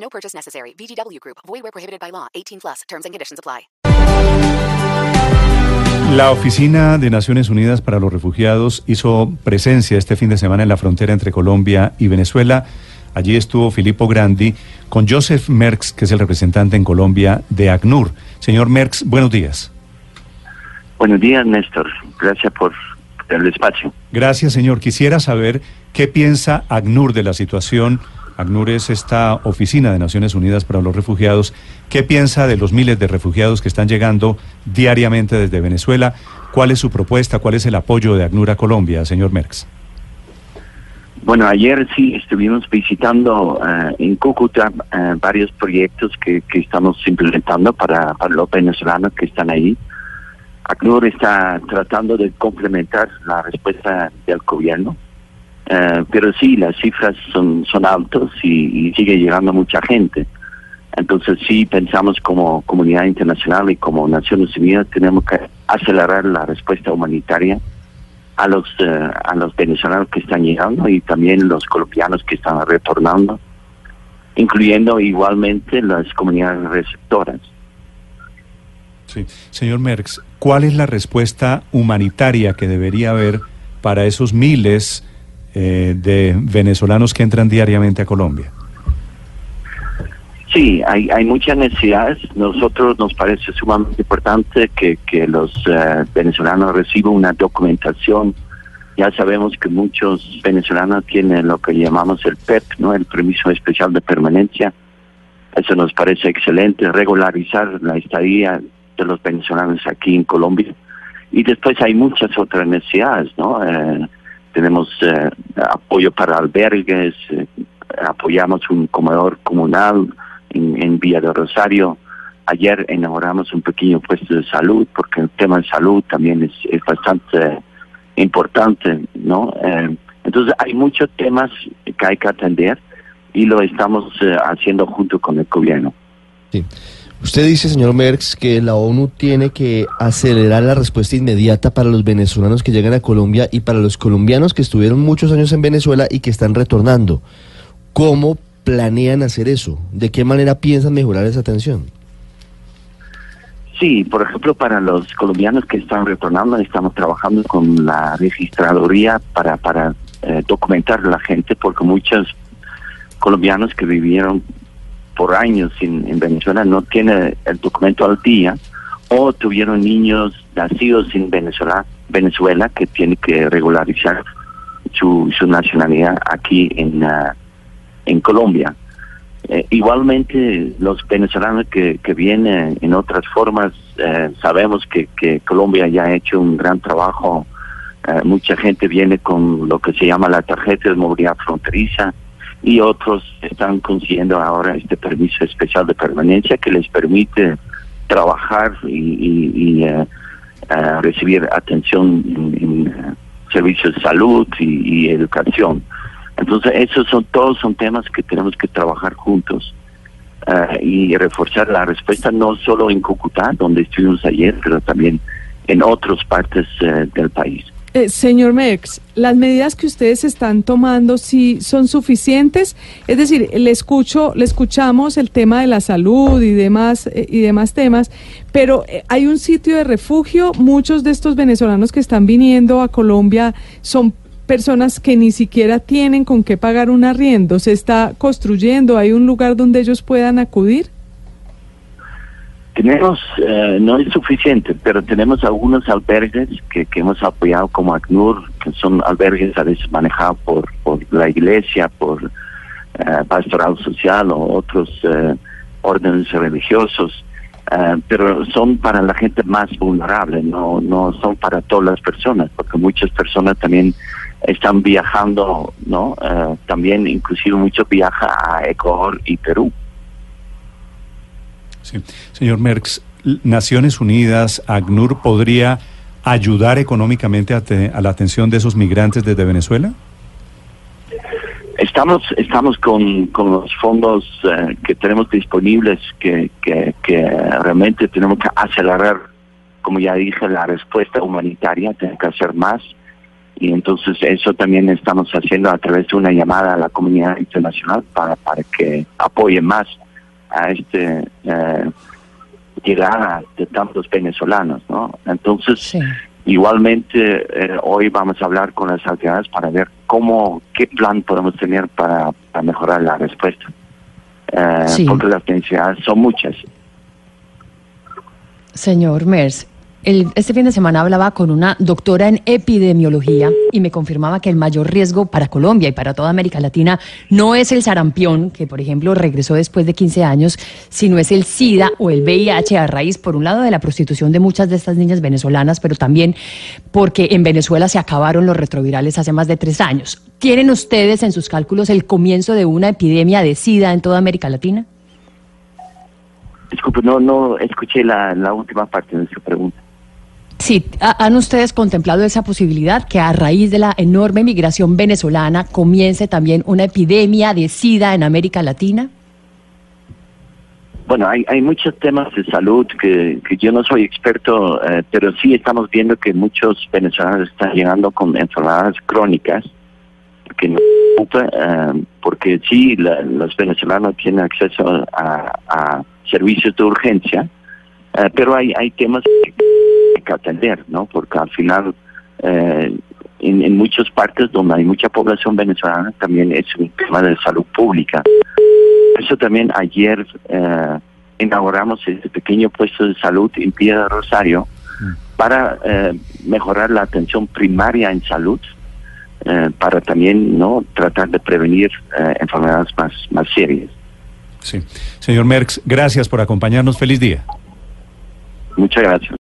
No purchase necessary. VGW Group. Void where prohibited by law. 18 plus. Terms and conditions apply. La Oficina de Naciones Unidas para los Refugiados hizo presencia este fin de semana en la frontera entre Colombia y Venezuela. Allí estuvo Filippo Grandi con Joseph Merckx, que es el representante en Colombia de ACNUR. Señor Merckx, buenos días. Buenos días, Néstor. Gracias por el espacio. Gracias, señor. Quisiera saber qué piensa ACNUR de la situación. ACNUR es esta oficina de Naciones Unidas para los Refugiados. ¿Qué piensa de los miles de refugiados que están llegando diariamente desde Venezuela? ¿Cuál es su propuesta? ¿Cuál es el apoyo de ACNUR a Colombia, señor Merckx? Bueno, ayer sí estuvimos visitando uh, en Cúcuta uh, varios proyectos que, que estamos implementando para, para, los venezolanos que están ahí. ACNUR está tratando de complementar la respuesta del gobierno, uh, pero sí, las cifras son, son altas y, y, sigue llegando mucha gente. Entonces sí pensamos como comunidad internacional y como Naciones Unidas tenemos que acelerar la respuesta humanitaria a los uh, a los venezolanos que están llegando y también los colombianos que están retornando, incluyendo igualmente las comunidades receptoras. Sí, señor Merckx, ¿cuál es la respuesta humanitaria que debería haber para esos miles eh, de venezolanos que entran diariamente a Colombia? Sí, hay, hay muchas necesidades. Nosotros nos parece sumamente importante que, que los uh, venezolanos reciban una documentación. Ya sabemos que muchos venezolanos tienen lo que llamamos el PEP, no, el permiso especial de permanencia. Eso nos parece excelente, regularizar la estadía de los venezolanos aquí en Colombia. Y después hay muchas otras necesidades, ¿no? Eh, tenemos eh, apoyo para albergues, eh, apoyamos un comedor comunal en, en Villa de Rosario. Ayer inauguramos un pequeño puesto de salud, porque el tema de salud también es, es bastante importante, ¿no? Eh, entonces hay muchos temas que hay que atender y lo estamos eh, haciendo junto con el gobierno. Sí. Usted dice, señor Merckx, que la ONU tiene que acelerar la respuesta inmediata para los venezolanos que llegan a Colombia y para los colombianos que estuvieron muchos años en Venezuela y que están retornando. ¿Cómo planean hacer eso? ¿De qué manera piensan mejorar esa atención? Sí, por ejemplo, para los colombianos que están retornando, estamos trabajando con la registraduría para, para eh, documentar a la gente, porque muchos colombianos que vivieron por años en, en, Venezuela no tienen el documento al día o tuvieron niños nacidos en Venezuela, Venezuela que tienen que regularizar su, su nacionalidad aquí en, uh, en Colombia. Eh, igualmente los venezolanos que, que vienen en otras formas, eh, sabemos que, que, Colombia ya ha hecho un gran trabajo, eh, mucha gente viene con lo que se llama la tarjeta de movilidad fronteriza y otros están consiguiendo ahora este permiso especial de permanencia que les permite trabajar y, y, y recibir atención en, en servicios de salud y, educación. Entonces, esos son todos son temas que tenemos que trabajar juntos uh, y reforzar la respuesta no solo en Cúcuta, donde estuvimos ayer, pero también en otras partes uh, del país. Eh, señor Mex, las medidas que ustedes están tomando sí son suficientes, es decir, le escucho, le escuchamos el tema de la salud y demás eh, y demás temas, pero eh, hay un sitio de refugio, muchos de estos venezolanos que están viniendo a Colombia son personas que ni siquiera tienen con qué pagar un arriendo. ¿Se está construyendo? ¿Hay un lugar donde ellos puedan acudir? Tenemos, eh, no es suficiente, pero tenemos algunos albergues que, que hemos apoyado como ACNUR, que son albergues a veces manejados por, por la iglesia, por eh, pastoral social o otros eh, órdenes religiosos, pero son para la gente más vulnerable, no, no son para todas las personas, porque muchas personas también están viajando, ¿no? Uh, también inclusive muchos viajan a Ecuador y Perú. Sí. Señor Merckx, Naciones Unidas, ACNUR, ¿podría ayudar económicamente a, a la atención de esos migrantes desde Venezuela? Estamos, estamos con, con los fondos eh, que tenemos disponibles que realmente tenemos que acelerar, como ya dije, la respuesta humanitaria, tenemos que hacer más. Y entonces eso también estamos haciendo a través de una llamada a la comunidad internacional para, para que apoye más a este eh, llegada de tantos venezolanos, ¿no? Entonces, Sí. Igualmente, eh, hoy vamos a hablar con las autoridades para ver cómo, qué plan podemos tener para, para mejorar la respuesta. Eh, Sí. Porque las necesidades son muchas. Señor Mers, el- este fin de semana hablaba con una doctora en epidemiología y me confirmaba que el mayor riesgo para Colombia y para toda América Latina no es el sarampión, que por ejemplo regresó después de 15 años, sino es el SIDA o el VIH a raíz, por un lado, de la prostitución de muchas de estas niñas venezolanas, pero también porque en Venezuela se acabaron los retrovirales hace más de tres años. ¿Tienen ustedes en sus cálculos el comienzo de una epidemia de SIDA en toda América Latina? Disculpe, no, no escuché la, la última parte de su pregunta. Sí, ¿ha- ¿han ustedes contemplado esa posibilidad que a raíz de la enorme migración venezolana comience también una epidemia de SIDA en América Latina? Bueno, hay, hay muchos temas de salud que, que yo no soy experto, eh, pero sí estamos viendo que muchos venezolanos están llegando con enfermedades crónicas que no eh, porque sí, la- los venezolanos tienen acceso a, a servicios de urgencia, eh, pero hay, hay temas que que atender, ¿no? Porque al final, eh, en, en muchas partes donde hay mucha población venezolana, también es un tema de salud pública. Eso también ayer eh, inauguramos este pequeño puesto de salud en Piedra Rosario para eh, mejorar la atención primaria en salud, eh, para también no tratar de prevenir eh, enfermedades más, más serias. Sí. Señor Merckx, gracias por acompañarnos. Feliz día. Muchas gracias.